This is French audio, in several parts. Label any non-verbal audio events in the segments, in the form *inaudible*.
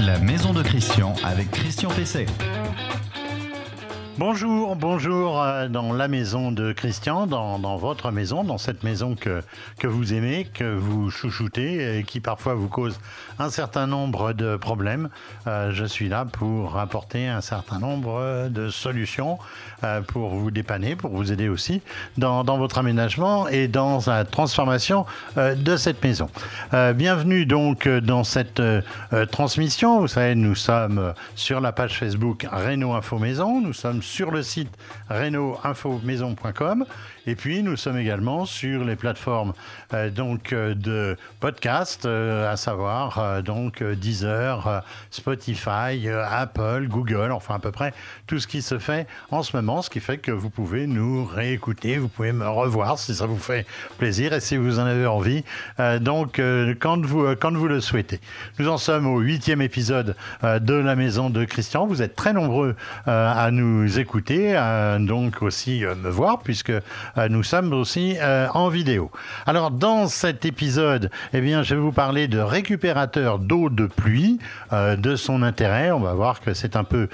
la maison de Christian avec Christian Pesset. Bonjour, bonjour euh, dans la maison de Christian, dans, votre maison, dans cette maison que, que vous aimez, que vous chouchoutez et qui parfois vous cause un certain nombre de problèmes. Euh, je suis là pour apporter un certain nombre de solutions euh, pour vous dépanner, pour vous aider aussi dans, dans votre aménagement et dans la transformation de cette maison. Bienvenue donc dans cette transmission. Vous savez, nous sommes sur la page Facebook Renault Info Maison, nous sommes sur le site renaultinfomaison.com et puis nous sommes également sur les plateformes euh, donc euh, de podcast, euh, à savoir donc Deezer, Spotify, Apple, Google, enfin à peu près tout ce qui se fait en ce moment, ce qui fait que vous pouvez nous réécouter, vous pouvez me revoir si ça vous fait plaisir et si vous en avez envie. Donc quand vous quand vous le souhaitez. Nous en sommes au huitième épisode de la maison de Christian. Vous êtes très nombreux à nous écouter, euh, donc aussi euh, me voir puisque euh, nous sommes aussi en vidéo. Alors dans cet épisode, eh bien, je vais vous parler de récupérateur d'eau de pluie, de son intérêt. On va voir que c'est un peu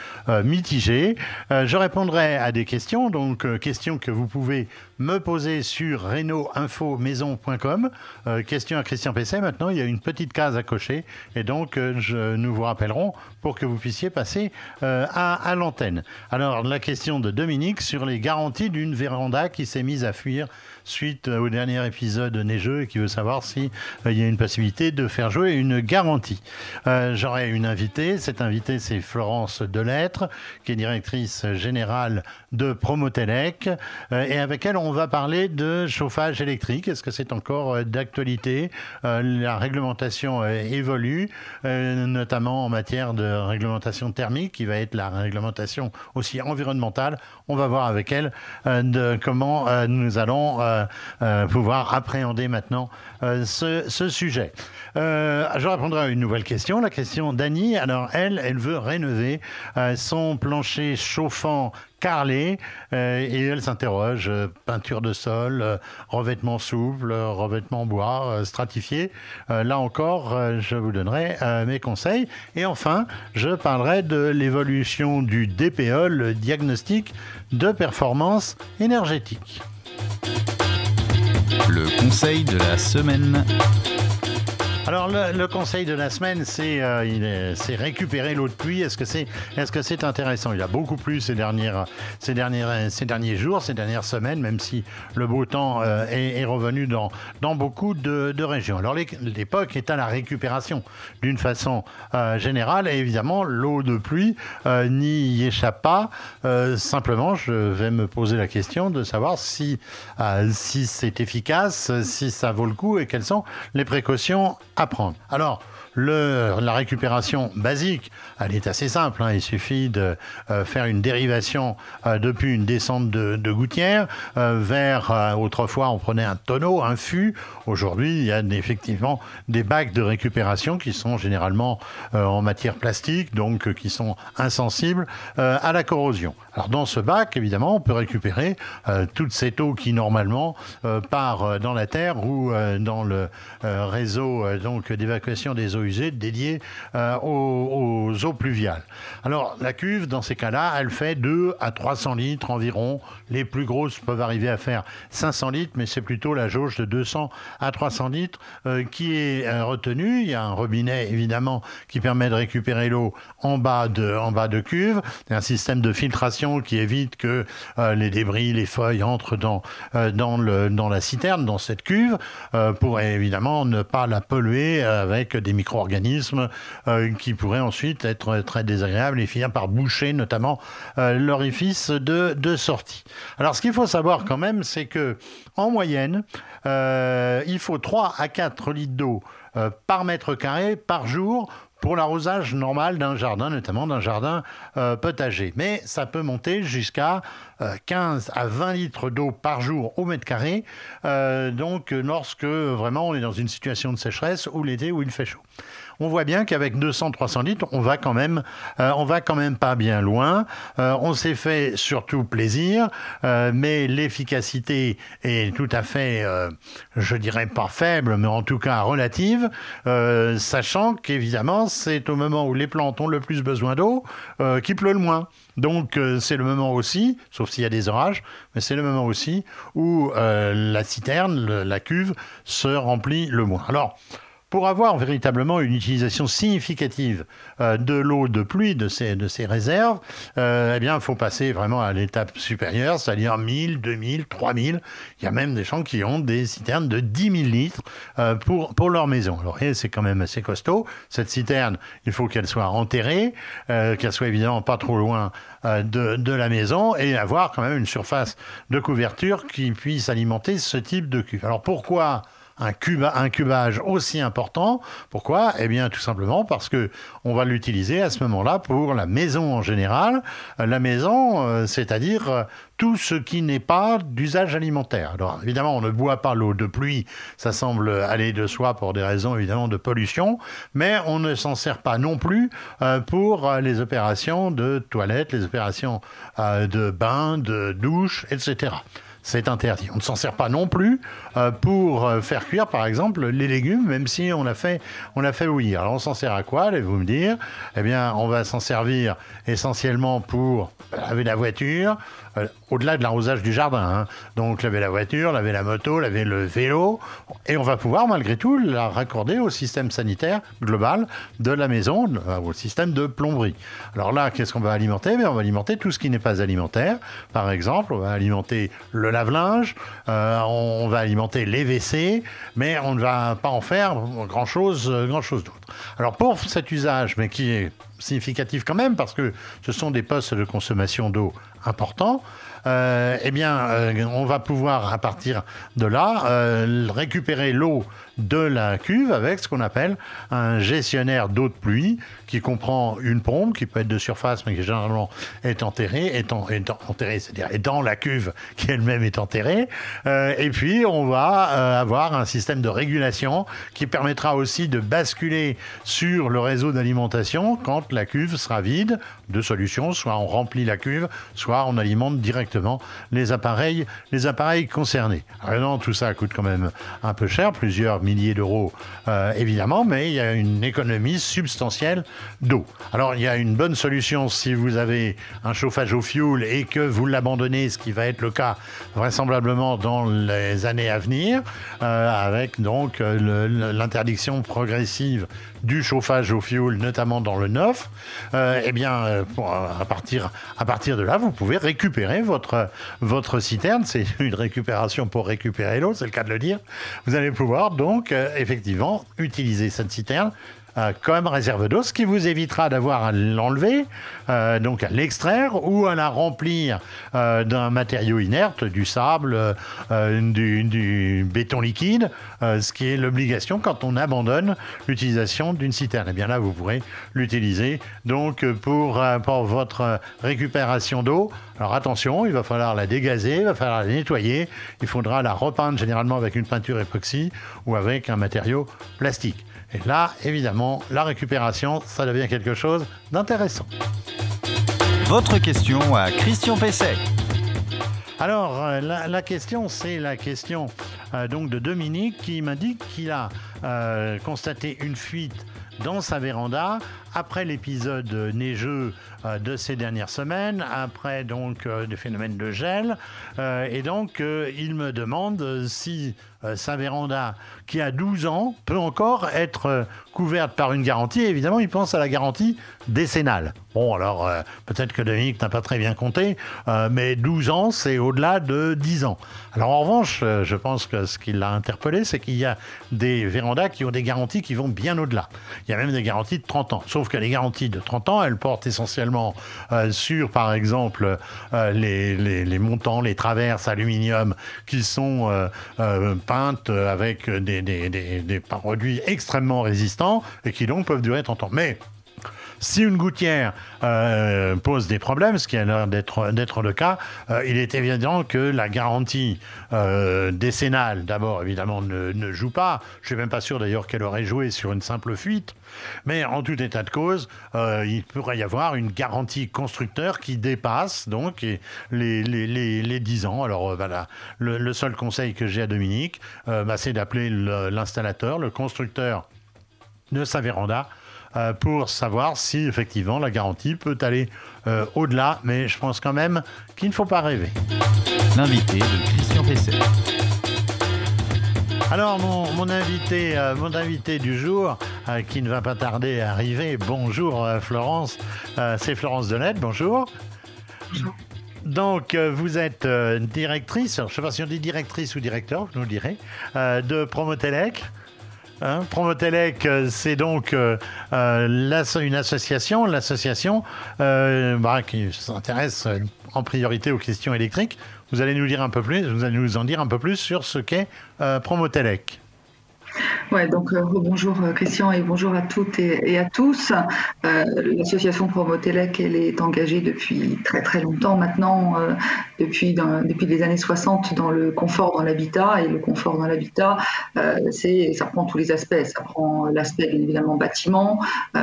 mitigé. Je répondrai à des questions, donc questions que vous pouvez me poser sur reno-info-maison.com. Question à Christian Pesset. Maintenant, il y a une petite case à cocher et donc nous vous rappellerons pour que vous puissiez passer à, à l'antenne. Alors, la question de Dominique sur les garanties d'une véranda qui s'est mise à fuir suite au dernier épisode neigeux et qui veut savoir si euh, y a une possibilité de faire jouer une garantie. Euh, J'aurai une invitée. Cette invitée, c'est Florence Delettre, qui est directrice générale de Promotelec. Euh, et avec elle, on va parler de chauffage électrique. Est-ce que c'est encore euh, d'actualité? Euh, La réglementation euh, évolue, euh, notamment en matière de réglementation thermique, qui va être la réglementation aussi environnementale. On va voir avec elle euh, comment euh, nous allons euh, pouvoir appréhender maintenant ce, ce sujet. Je répondrai à une nouvelle question, la question d'Annie. Alors elle, elle veut rénover son plancher chauffant carrelé euh, et elle s'interroge euh, peinture de sol, euh, revêtement souple, revêtement bois, stratifié. Là encore, je vous donnerai mes conseils. Et enfin, je parlerai de l'évolution du DPE, le diagnostic de performance énergétique. Le conseil de la semaine. Alors le, le conseil de la semaine, c'est euh, récupérer l'eau de pluie. Est-ce que c'est est-ce que c'est intéressant? Il a beaucoup plu ces dernières ces dernières ces derniers jours, ces dernières semaines, même si le beau temps euh, est, est revenu dans dans beaucoup de, de régions. Alors l'é- l'époque est à la récupération d'une façon euh, générale et évidemment l'eau de pluie euh, n'y échappe pas. Euh, simplement, je vais me poser la question de savoir si si c'est efficace, si ça vaut le coup et quelles sont les précautions à prendre. Alors, la récupération basique, elle est assez simple. hein. Il suffit de euh, faire une dérivation euh, depuis une descente de, gouttière euh, vers, autrefois, on prenait un tonneau, un fût. Aujourd'hui, il y a effectivement des bacs de récupération qui sont généralement en matière plastique, donc qui sont insensibles à la corrosion. Alors, dans ce bac, évidemment, on peut récupérer toute cette eau qui, normalement, part dans la terre ou dans le réseau donc d'évacuation des eaux usées euh, aux, aux eaux pluviales. Alors la cuve, dans ces cas-là, elle fait 2 à 300 litres environ. Les plus grosses peuvent arriver à faire 500 litres, mais c'est plutôt la jauge de 200 à 300 litres euh, qui est euh, retenue. Il y a un robinet évidemment qui permet de récupérer l'eau en bas de en bas de cuve. Il y a un système de filtration qui évite que euh, les débris, les feuilles entrent dans dans le dans la citerne, dans cette cuve, pour évidemment ne pas la polluer avec des micro-organismes euh, qui pourraient ensuite être très désagréables et finir par boucher notamment euh, l'orifice de, sortie. Alors ce qu'il faut savoir quand même, c'est que en moyenne, euh, il faut 3 à 4 litres d'eau par mètre carré par jour pour l'arrosage normal d'un jardin, notamment d'un jardin euh, potager. Mais ça peut monter jusqu'à euh, 15 à 20 litres d'eau par jour au mètre carré, euh, donc lorsque vraiment on est dans une situation de sécheresse ou l'été où il fait chaud. On voit bien qu'avec 200-300 litres, on va quand même, euh, on va quand même pas bien loin. Euh, on s'est fait surtout plaisir, euh, mais l'efficacité est tout à fait, je dirais pas faible, mais en tout cas relative, sachant qu'évidemment c'est au moment où les plantes ont le plus besoin d'eau qu'il pleut le moins. Donc c'est le moment aussi, sauf s'il y a des orages, mais c'est le moment aussi où la citerne, la cuve, se remplit le moins. Alors, pour avoir véritablement une utilisation significative euh, de l'eau de pluie de ces, de ces réserves, euh, eh bien, il faut passer vraiment à l'étape supérieure, c'est-à-dire 1000, 2000, 3000. Il y a même des gens qui ont des citernes de 10 000 litres euh, pour, pour leur maison. Alors, c'est quand même assez costaud. Cette citerne, il faut qu'elle soit enterrée, qu'elle soit évidemment pas trop loin de, de, la maison et avoir quand même une surface de couverture qui puisse alimenter ce type de cuve. Alors, pourquoi un, cubage aussi important. Pourquoi? Eh bien, tout simplement parce que on va l'utiliser à ce moment-là pour la maison en général. Euh, la maison, euh, c'est-à-dire euh, tout ce qui n'est pas d'usage alimentaire. Alors évidemment, on ne boit pas l'eau de pluie, ça semble aller de soi pour des raisons évidemment de pollution, mais on ne s'en sert pas non plus pour les opérations de toilette, les opérations de bain, de douche, etc c'est interdit. On ne s'en sert pas non plus euh, pour euh, faire cuire, par exemple, les légumes, même si on a fait, on a fait bouillir. Alors on s'en sert à quoi, allez-vous me dire? Eh bien, on va s'en servir essentiellement pour laver la voiture, euh, au-delà de l'arrosage du jardin. Hein. Donc laver la voiture, laver la moto, laver le vélo, et on va pouvoir malgré tout la raccorder au système sanitaire global de la maison, au système de plomberie. Alors là, qu'est-ce qu'on va alimenter? On va alimenter tout ce qui n'est pas alimentaire. Par exemple, on va alimenter le lave-linge, euh, on va alimenter les WC, mais on ne va pas en faire grand-chose grand -chose d'autre. Alors pour cet usage, mais qui est significatif quand même, parce que ce sont des postes de consommation d'eau importants, euh, eh bien, euh, on va pouvoir, à partir de là, euh, récupérer l'eau de la cuve avec ce qu'on appelle un gestionnaire d'eau de pluie qui comprend une pompe qui peut être de surface mais qui généralement est enterrée, est, enterrée, c'est-à-dire est dans la cuve *laughs* qui elle-même est enterrée. et puis on va avoir un système de régulation qui permettra aussi de basculer sur le réseau d'alimentation quand la cuve sera vide. Deux solutions, soit on remplit la cuve, soit on alimente directement les appareils, les appareils concernés. Alors tout ça coûte quand même un peu cher, plusieurs milliers d'euros euh, évidemment, mais il y a une économie substantielle d'eau. Alors il y a une bonne solution si vous avez un chauffage au fioul et que vous l'abandonnez, ce qui va être le cas vraisemblablement dans les années à venir, euh, avec donc euh, l'interdiction progressive du chauffage au fioul, notamment dans le neuf, eh bien, à, partir, à partir de là, vous pouvez récupérer votre votre, citerne. C'est une récupération pour récupérer l'eau, c'est le cas de le dire. Vous allez pouvoir donc euh, effectivement utiliser cette citerne euh, comme réserve d'eau, ce qui vous évitera d'avoir à l'enlever, euh, donc à l'extraire ou à la remplir d'un matériau inerte, du sable, du, béton liquide, ce qui est l'obligation quand on abandonne l'utilisation d'une citerne. Et eh bien là, vous pourrez l'utiliser donc pour, pour votre récupération d'eau. Alors attention, il va falloir la dégazer, il va falloir la nettoyer, il faudra la repeindre généralement avec une peinture époxy ou avec un matériau plastique. Et là, évidemment, la récupération, ça devient quelque chose d'intéressant. Votre question à Christian Pesset. Alors, euh, la, question, c'est la question euh, donc de Dominique qui m'indique qu'il a euh, constaté une fuite dans sa véranda après l'épisode neigeux euh, de ces dernières semaines, après donc euh, des phénomènes de gel. Euh, et donc, il me demande si sa véranda, qui a 12 ans, peut encore être couverte par une garantie. évidemment, il pense à la garantie décennale. Bon, alors, peut-être que Dominique n'a pas très bien compté, mais 12 ans, c'est au-delà de 10 ans. Alors, en revanche, je pense que ce qui l'a interpellé, c'est qu'il y a des vérandas qui ont des garanties qui vont bien au-delà. Il y a même des garanties de 30 ans. Sauf que les garanties de 30 ans, elles portent essentiellement euh, sur, par exemple, euh, les, montants, les traverses aluminium qui sont euh, peintes avec des, des, produits extrêmement résistants et qui donc peuvent durer 30 ans. Si une gouttière euh, pose des problèmes, ce qui a l'air d'être le cas, euh, il est évident que la garantie euh, décennale, d'abord, évidemment, ne, joue pas. Je ne suis même pas sûr d'ailleurs qu'elle aurait joué sur une simple fuite. Mais en tout état de cause, il pourrait y avoir une garantie constructeur qui dépasse donc les, les, 10 ans. Alors voilà, le, seul conseil que j'ai à Dominique, bah, c'est d'appeler l'installateur, le constructeur de sa véranda pour savoir si effectivement la garantie peut aller au-delà. Mais je pense quand même qu'il ne faut pas rêver. L'invité de Christian Pesset. Alors, mon, invité, euh, mon invité du jour, euh, qui ne va pas tarder à arriver, bonjour euh, Florence, c'est Florence Delette, bonjour. Bonjour. Donc, vous êtes directrice, je ne sais pas si on dit directrice ou directeur, vous nous direz, de Promotelec. Hein, Promotelec, c'est donc une association, l'association bah, qui s'intéresse en priorité aux questions électriques. Vous allez nous dire un peu plus, vous allez nous en dire un peu plus sur ce qu'est euh, Promotelec. Ouais, donc euh, bonjour euh, Christian et bonjour à toutes et, à tous. Euh, l'association Promotelec, elle est engagée depuis très très longtemps maintenant, depuis, depuis les années 60 dans le confort dans l'habitat. Et le confort dans l'habitat, ça prend tous les aspects. Ça prend l'aspect bien évidemment bâtiment.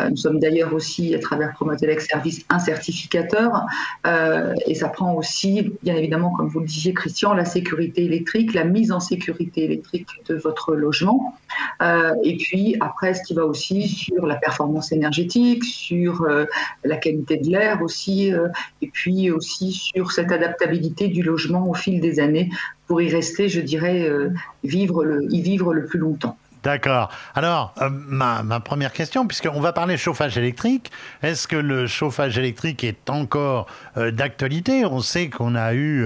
nous sommes d'ailleurs aussi à travers Promotelec Service un certificateur. et ça prend aussi, bien évidemment, comme vous le disiez Christian, la sécurité électrique, la mise en sécurité électrique de votre logement. Euh, et puis après, ce qui va aussi sur la performance énergétique, sur euh, la qualité de l'air aussi, euh, et puis aussi sur cette adaptabilité du logement au fil des années pour y rester, je dirais, y vivre le plus longtemps. D'accord. Alors, euh, ma, première question, puisqu'on va parler chauffage électrique, est-ce que le chauffage électrique est encore euh, d'actualité? On sait qu'on a eu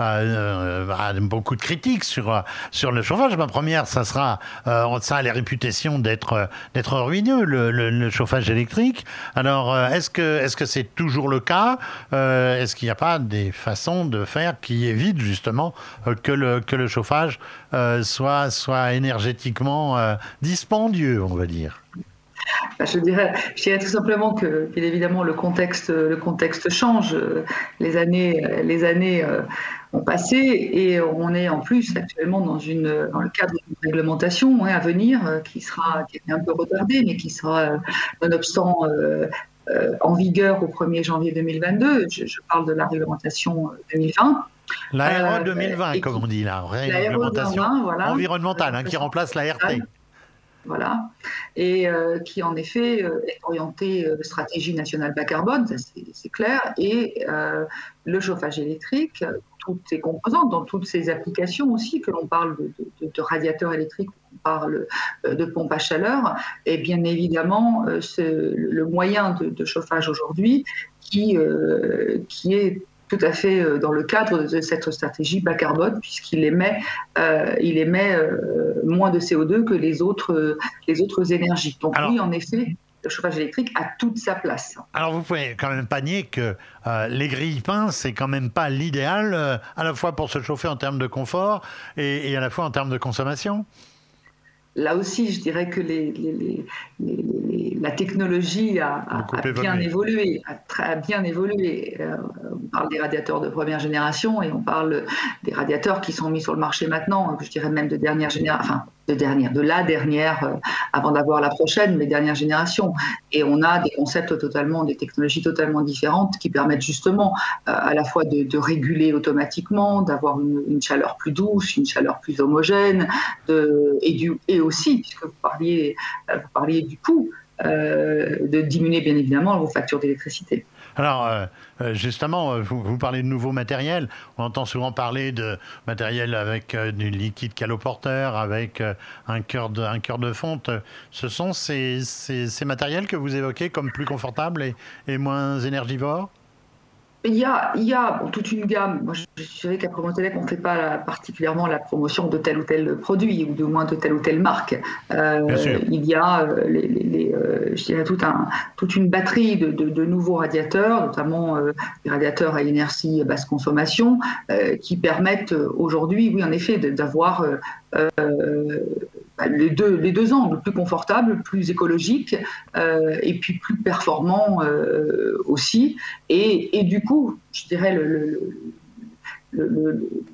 euh, beaucoup de critiques sur, sur le chauffage. Ma première, ça sera, ça a la réputation d'être ruineux, le, chauffage électrique. Alors, est-ce que est-ce c'est toujours le cas? Est-ce qu'il n'y a pas des façons de faire qui évitent justement que le que le chauffage soit soit énergétiquement euh, dispendieux, on va dire bah, je dirais, tout simplement que, bien évidemment, le contexte, le contexte change. Les années, les années euh, ont passé et on est en plus actuellement dans, une, dans le cadre d'une réglementation hein, à venir euh, qui sera qui un peu retardée, mais qui sera, nonobstant, en vigueur au 1er janvier 2022. Je, parle de la réglementation 2020. La 2020, comme on dit, la réglementation environnementale hein, qui remplace la RT. Voilà, et euh, qui en effet euh, est orientée euh, stratégie nationale bas carbone, c'est clair, et le chauffage électrique, toutes ses composantes, dans toutes ses applications aussi, que l'on parle de, radiateurs électriques, qu'on parle de pompe à chaleur, et bien évidemment le moyen de, chauffage aujourd'hui qui, qui est tout à fait euh, dans le cadre de cette stratégie bas carbone, puisqu'il émet, euh, il émet euh, moins de CO2 que les autres, les autres énergies. Donc oui, en effet, le chauffage électrique a toute sa place. Alors vous pouvez quand même pas nier que les grilles peintes, c'est quand même pas l'idéal, à la fois pour se chauffer en termes de confort et, et à la fois en termes de consommation là aussi, je dirais que la technologie a, bien évolué, a, très, bien évolué. Euh, on parle des radiateurs de première génération et on parle des radiateurs qui sont mis sur le marché maintenant, je dirais même de dernière génération, de la dernière, euh, avant d'avoir la prochaine, mais dernière génération. Et on a des concepts totalement, des technologies totalement différentes qui permettent justement euh, à la fois de, réguler automatiquement, d'avoir une, chaleur plus douce, une chaleur plus homogène, de, et, du, et aussi, puisque vous parliez, euh, vous parliez du coût, de diminuer bien évidemment vos factures d'électricité. Alors, euh, euh, justement, euh, vous, parlez de nouveaux matériels. On entend souvent parler de matériel avec du liquide caloporteur, avec un cœur de, un cœur de fonte. Ce sont ces, ces, matériels que vous évoquez comme plus confortables et, et moins énergivores? Il y a, il y a toute une gamme. Moi, je, je qu'à Promotelec, on ne fait pas particulièrement la promotion de tel ou tel produit, ou du moins de telle ou telle marque. Euh, il y a, euh, les, euh, je dirais, tout un, toute une batterie de, de, nouveaux radiateurs, notamment des radiateurs à inertie basse consommation, qui permettent aujourd'hui, oui, en effet, d'avoir les, deux, les deux angles, plus confortables, plus écologiques, et puis plus performants aussi. Et, du coup, je dirais,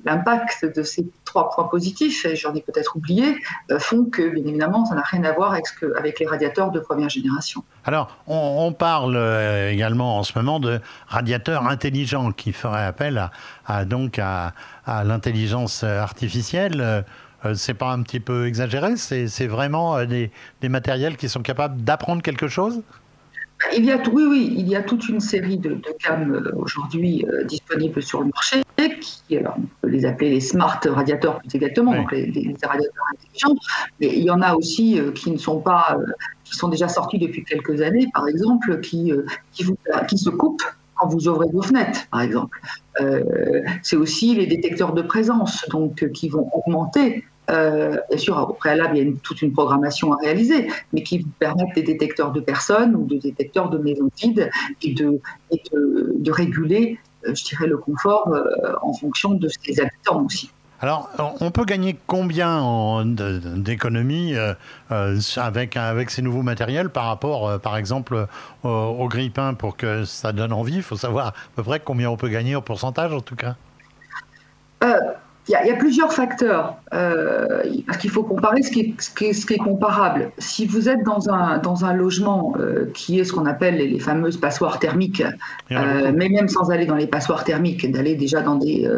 l'impact de ces trois points positifs, et j'en ai peut-être oublié, euh, font que, bien évidemment, ça n'a rien à voir avec, les radiateurs de première génération. Alors, on, parle euh, également en ce moment de radiateurs intelligents qui feraient appel à, à, l'intelligence artificielle. C'est pas un petit peu exagéré C'est vraiment des, des matériels qui sont capables d'apprendre quelque chose? Il y a, oui, oui, il y a toute une série de, de cams euh, aujourd'hui euh, disponibles sur le marché, qui, alors, on peut les appeler les smart radiateurs plus exactement, donc les, radiateurs intelligents, mais il y en a aussi euh, qui ne sont pas, qui sont déjà sortis depuis quelques années, par exemple, qui, qui, vous, qui se coupent quand vous ouvrez vos fenêtres, par exemple. c'est aussi les détecteurs de présence, donc qui vont augmenter euh, bien sûr, au préalable, il y a toute une programmation à réaliser, mais qui permettent des détecteurs de personnes ou des détecteurs de maisons vides et de, de, réguler, euh, je dirais, le confort euh, en fonction de ses habitants aussi. Alors, on peut gagner combien d'économies avec, avec ces nouveaux matériels par rapport, par exemple, au, au pour que ça donne envie? Il faut savoir à peu près combien on peut gagner en pourcentage, en tout cas il y, a, plusieurs facteurs, euh, parce qu'il faut comparer ce qui, est, ce, qui est, comparable. Si vous êtes dans un, dans un logement euh, qui est ce qu'on appelle les, fameuses passoires thermiques, euh, mais même sans aller dans les passoires thermiques, d'aller déjà dans des,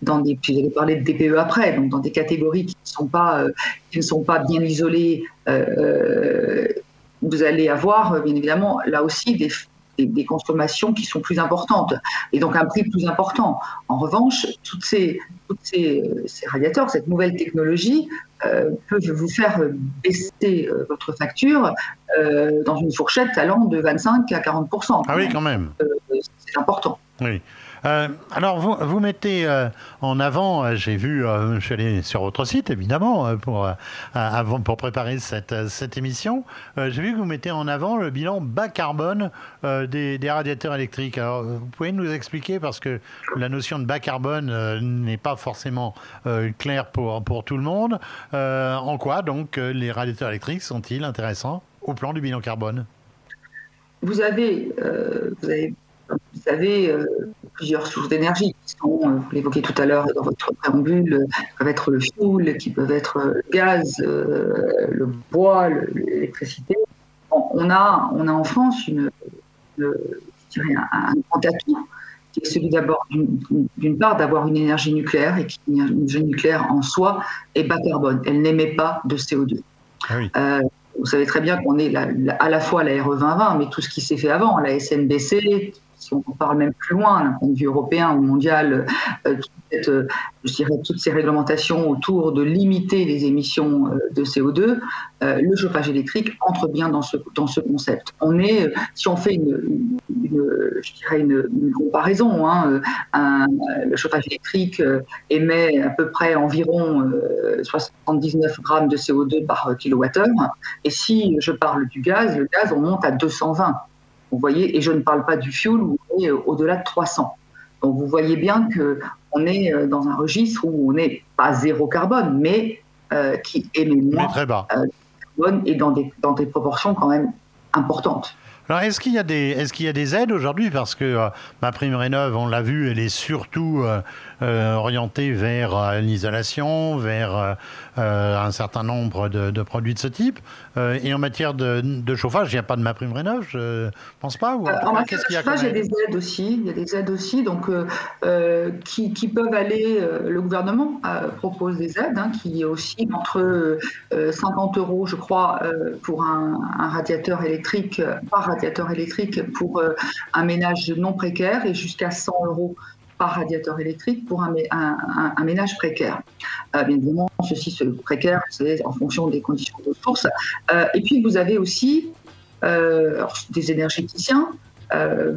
dans des, puis j'allais parler de DPE après, donc dans des catégories qui ne sont pas, qui ne sont pas bien isolées, vous allez avoir bien évidemment là aussi des, des, consommations qui sont plus importantes et donc un prix plus important. En revanche, toutes ces, toutes ces, radiateurs, cette nouvelle technologie euh, peuvent vous faire baisser euh, votre facture euh, dans une fourchette allant de 25 à 40 Ah oui, quand même. c'est important. Oui. Euh, alors, vous, mettez euh, en avant, euh, j'ai vu, je suis allé sur votre site évidemment pour, pour préparer cette, cette émission, j'ai vu que vous mettez en avant le bilan bas carbone des, radiateurs électriques. Alors, vous pouvez nous expliquer, parce que la notion de bas carbone n'est pas forcément claire pour, pour tout le monde, en quoi donc les radiateurs électriques sont-ils intéressants au plan du bilan carbone? Vous avez, vous avez plusieurs sources d'énergie qui sont, euh, vous l'évoquez tout à l'heure dans votre préambule, euh, peuvent être le fioul, qui peuvent être le gaz, le bois, l'électricité. on, a, on a en France une, un, grand atout qui est celui d'abord, d'une part, d'avoir une énergie nucléaire et qui, une énergie nucléaire en soi est bas carbone. Elle n'émet pas de CO2. Ah vous savez très bien qu'on est à la fois la RE 2020, mais tout ce qui s'est fait avant, la SNBC, si on parle même plus loin d'un point de vue européen ou mondial, euh, euh, je dirais toutes ces réglementations autour de limiter les émissions euh, de CO2, le chauffage électrique entre bien dans ce, dans ce concept. On est, si on fait une, je dirais une, comparaison, hein, le chauffage électrique émet à peu près environ 79 grammes de CO2 par kilowattheure, et si je parle du gaz, le gaz on monte à 220. Vous voyez, et je ne parle pas du fuel, où on est euh, au-delà de 300. Donc vous voyez bien qu'on est euh, dans un registre où on n'est pas zéro carbone, mais euh, qui émet moins très bas. carbone et dans des, dans des proportions quand même importantes. Alors, est-ce qu'il y a des, est-ce qu'il y a des aides aujourd'hui? Parce que ma prime rénov, on l'a vu, elle est surtout euh, orientée vers euh, l'isolation, vers euh, un certain nombre de, produits de ce type. et en matière de, chauffage, il n'y a pas de ma prime rénov, je pense pas. Ou en, matière de chauffage, il y a des aides aussi. Il y a des aides aussi, donc qui, qui, peuvent aller. le gouvernement propose des aides, hein, qui aussi entre 50 euros, je crois, pour un, un, radiateur électrique par radiateur électrique pour un ménage non précaire et jusqu'à 100 euros par radiateur électrique pour un, un, ménage précaire. Euh, bien évidemment, ceci se précaire, c'est en fonction des conditions de source. Euh, et puis, vous avez aussi euh, des énergéticiens,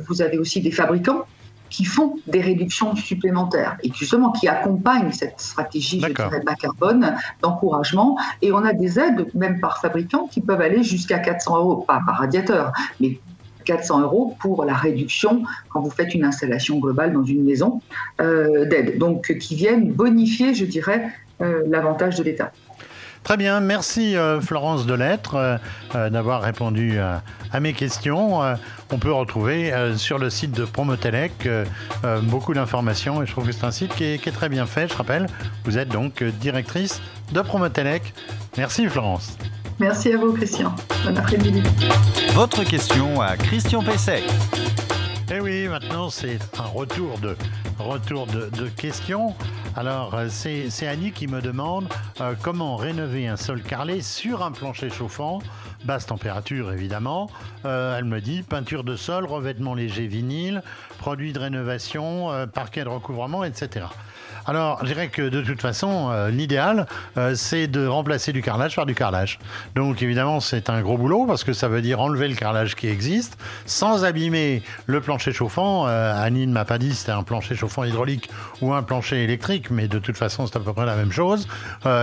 vous avez aussi des fabricants qui font des réductions supplémentaires et justement qui accompagnent cette stratégie je dirais, bas carbone d'encouragement. Et on a des aides, même par fabricants, qui peuvent aller jusqu'à 400 euros, pas par radiateur, mais 400 euros pour la réduction quand vous faites une installation globale dans une maison euh, d'aide. Donc, qui viennent bonifier, je dirais, euh, l'avantage de l'État. Très bien, merci euh, Florence Delettre d'avoir répondu à mes questions. on peut retrouver sur le site de Promotelec beaucoup d'informations et je trouve que c'est un site qui est, qui est, très bien fait. Je rappelle, vous êtes donc directrice de Promotelec. Merci Florence. Merci à vous, Christian. Bon après-midi. Votre question à Christian Pesset. Eh oui, maintenant, c'est un retour de, retour de, questions. Alors, euh, c'est Annie qui me demande euh, comment rénover un sol carrelé sur un plancher chauffant, basse température évidemment. Euh, elle me dit peinture de sol, revêtement léger vinyle, produits de rénovation, parquet de recouvrement, etc. Alors, je dirais que de toute façon, euh, l'idéal, euh, c'est de remplacer du carrelage par du carrelage. Donc, évidemment, c'est un gros boulot parce que ça veut dire enlever le carrelage qui existe sans abîmer le plancher chauffant. Euh, ne m'a pas dit si c'était un plancher chauffant hydraulique ou un plancher électrique, mais de toute façon, c'est à peu près la même chose.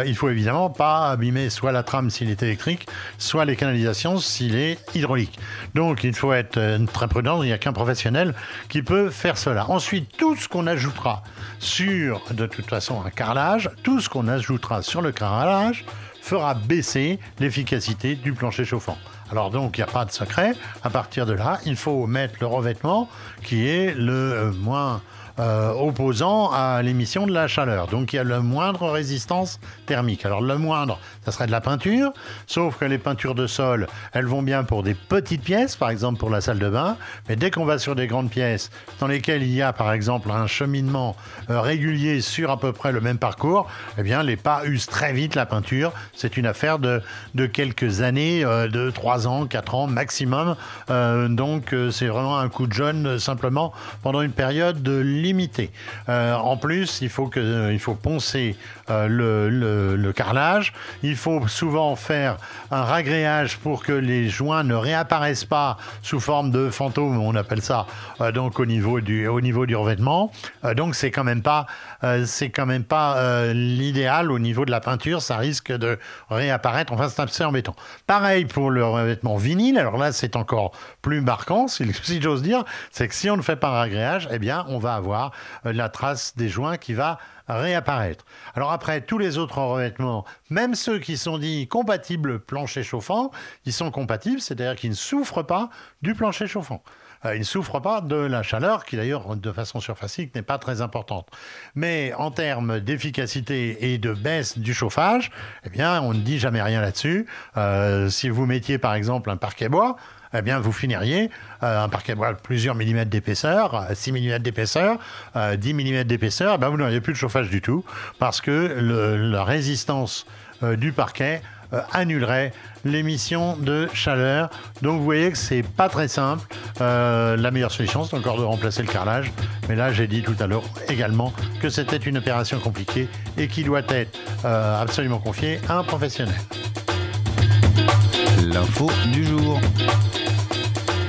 il faut évidemment pas abîmer soit la trame s'il est électrique, soit les canalisations s'il est hydraulique. Donc, il faut être très prudent. Il n'y a qu'un professionnel qui peut faire cela. Ensuite, tout ce qu'on ajoutera sur de toute façon un carrelage. Tout ce qu'on ajoutera sur le carrelage fera baisser l'efficacité du plancher chauffant. Alors donc, il n'y a pas de secret. À partir de là, il faut mettre le revêtement qui est le euh, moins euh, opposant à l'émission de la chaleur. Donc il y a la moindre résistance thermique. Alors le moindre, ça serait de la peinture, sauf que les peintures de sol, elles vont bien pour des petites pièces, par exemple pour la salle de bain, mais dès qu'on va sur des grandes pièces dans lesquelles il y a par exemple un cheminement euh, régulier sur à peu près le même parcours, eh bien les pas usent très vite la peinture. C'est une affaire de, de quelques années, euh, de 3 ans, 4 ans maximum. donc c'est vraiment un coup de jeune simplement pendant une période de limité. Euh, en plus, il faut, euh, faut poncer euh, le, le, carrelage. Il faut souvent faire un ragréage pour que les joints ne réapparaissent pas sous forme de fantômes, on appelle ça, donc au niveau du, au niveau du revêtement. donc c'est quand même pas, c'est quand même pas l'idéal au niveau de la peinture. Ça risque de réapparaître. Enfin, c'est assez embêtant. Pareil pour le revêtement vinyle. Alors là, c'est encore plus marquant, si, *laughs* si j'ose dire. C'est que si on ne fait pas un ragréage, eh bien, on va avoir euh, la trace des joints qui va réapparaître. Alors après, tous les autres revêtements, même ceux qui sont dits compatibles plancher chauffant, ils sont compatibles, c'est-à-dire qu'ils ne souffrent pas du plancher chauffant. Euh, ils ne souffrent pas de la chaleur, qui d'ailleurs, de façon surfacique, n'est pas très importante. Mais en termes d'efficacité et de baisse du chauffage, eh bien, on ne dit jamais rien là-dessus. Euh, si vous mettiez par exemple un parquet bois, eh bien, vous finiriez euh, un parquet bois de plusieurs millimètres d'épaisseur, 6 euh, mm d'épaisseur, 10 euh, mm d'épaisseur, eh ben, vous n'auriez plus de chauffage du tout parce que la résistance du parquet annulerait l'émission de chaleur. Donc vous voyez que c'est pas très simple. la meilleure solution, c'est encore de remplacer le carrelage. Mais là, j'ai dit tout à l'heure également que c'était une opération compliquée et qui doit être absolument confiée à un professionnel. L'info du jour.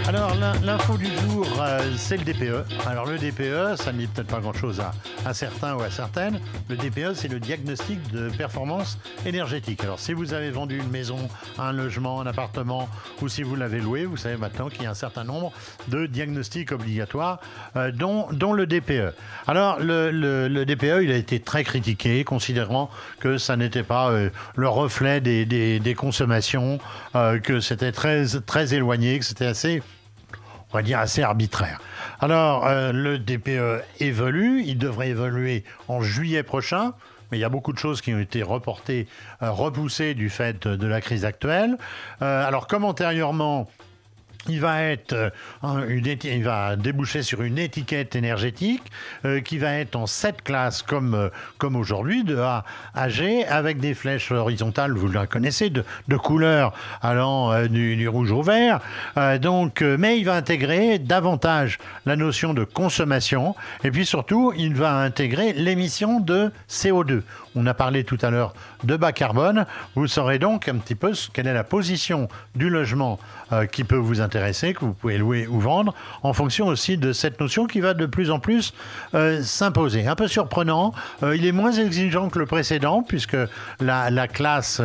Alors, l'info du jour, euh, c'est le DPE. Alors, le DPE, ça ne dit peut-être pas grand-chose à, certains ou à certaines. Le DPE, c'est le diagnostic de performance énergétique. Alors, si vous avez vendu une maison, un logement, un appartement, ou si vous l'avez loué, vous savez maintenant qu'il y a un certain nombre de diagnostics obligatoires, euh, dont, le DPE. Alors, le, DPE, il a été très critiqué, considérant que ça n'était pas euh, le reflet des, consommations, que c'était très, très éloigné, que c'était assez on va dire, assez arbitraire. Alors, euh, le DPE évolue, il devrait évoluer en juillet prochain. Mais il y a beaucoup de choses qui ont été reportées, euh, repoussées du fait de la crise actuelle. Euh, alors, comme antérieurement, il va être euh, il va déboucher sur une étiquette énergétique euh, qui va être en sept classes comme, euh, comme aujourd'hui, de A à G, avec des flèches horizontales, vous la connaissez, de, de couleur allant du, rouge au vert. donc, mais il va intégrer davantage la notion de consommation et puis surtout, il va intégrer l'émission de CO2. On a parlé tout à l'heure de bas carbone. Vous saurez donc un petit peu quelle est la position du logement euh, qui peut vous intéresser, que vous pouvez louer ou vendre, en fonction aussi de cette notion qui va de plus en plus euh, s'imposer. Un peu surprenant, euh, il est moins exigeant que le précédent, puisque la, classe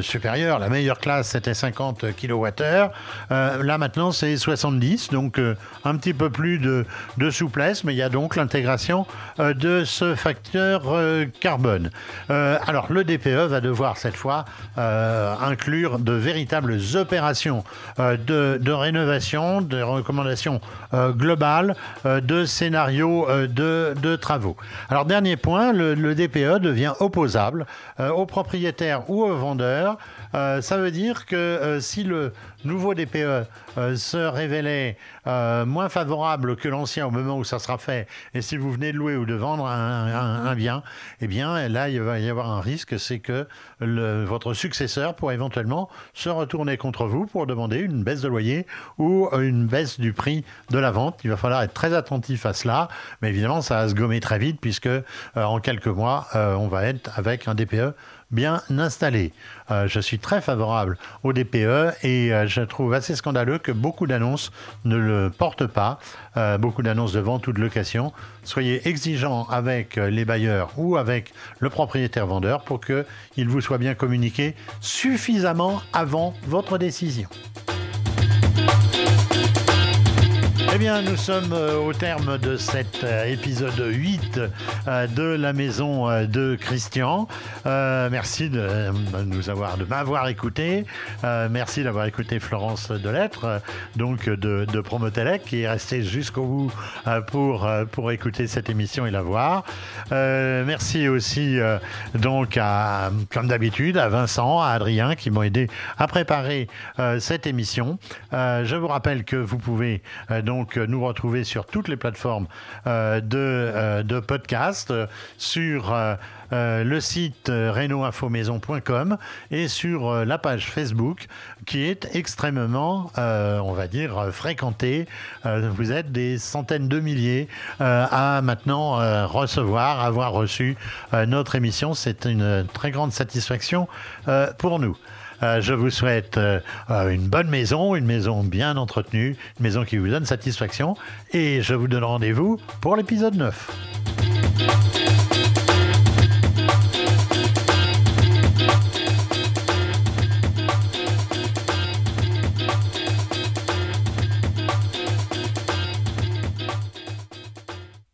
supérieure, la meilleure classe, c'était 50 kWh. là maintenant, c'est 70, donc un petit peu plus de, de, souplesse, mais il y a donc l'intégration de ce facteur carbone. alors, le DPE va devoir cette fois inclure de véritables opérations euh, de, rénovation, de recommandations globales, de scénarios de, travaux. Alors dernier point, le, le DPE devient opposable aux propriétaires ou aux vendeurs. ça veut dire que si le nouveau DPE euh, se révélait euh, moins favorable que l'ancien au moment où ça sera fait, et si vous venez de louer ou de vendre un, bien, eh bien là, il va y avoir un risque, c'est que votre successeur pourrait éventuellement se retourner contre vous pour demander une baisse de loyer ou une baisse du prix de la vente. Il va falloir être très attentif à cela, mais évidemment, ça va se gommer très vite puisque euh, en quelques mois, on va être avec un DPE bien installé. je suis très favorable au DPE et je trouve assez scandaleux que beaucoup d'annonces ne le portent pas, euh, beaucoup d'annonces de vente ou de location. Soyez exigeants avec les bailleurs ou avec le propriétaire vendeur pour qu'il vous soit bien communiqué suffisamment avant votre décision. Eh bien, nous sommes euh, au terme de cet euh, épisode 8 euh, de la maison de Christian. merci de nous avoir, de m'avoir écouté. merci d'avoir écouté Florence Delettre, donc de, Promotelec, qui est restée jusqu'au bout pour, pour écouter cette émission et la voir. merci aussi, donc, comme d'habitude, à Vincent, à Adrien, qui m'ont aidé à préparer cette émission. je vous rappelle que vous pouvez donc euh, nous retrouver sur toutes les plateformes euh, de, euh, de podcast, sur le site renoinfomaison.com et sur la page Facebook qui est extrêmement, on va dire, fréquentée. vous êtes des centaines de milliers à maintenant recevoir, avoir reçu notre émission. C'est une très grande satisfaction pour nous. Euh, je vous souhaite euh, euh, une bonne maison, une maison bien entretenue, une maison qui vous donne satisfaction. Et je vous donne rendez-vous pour l'épisode 9.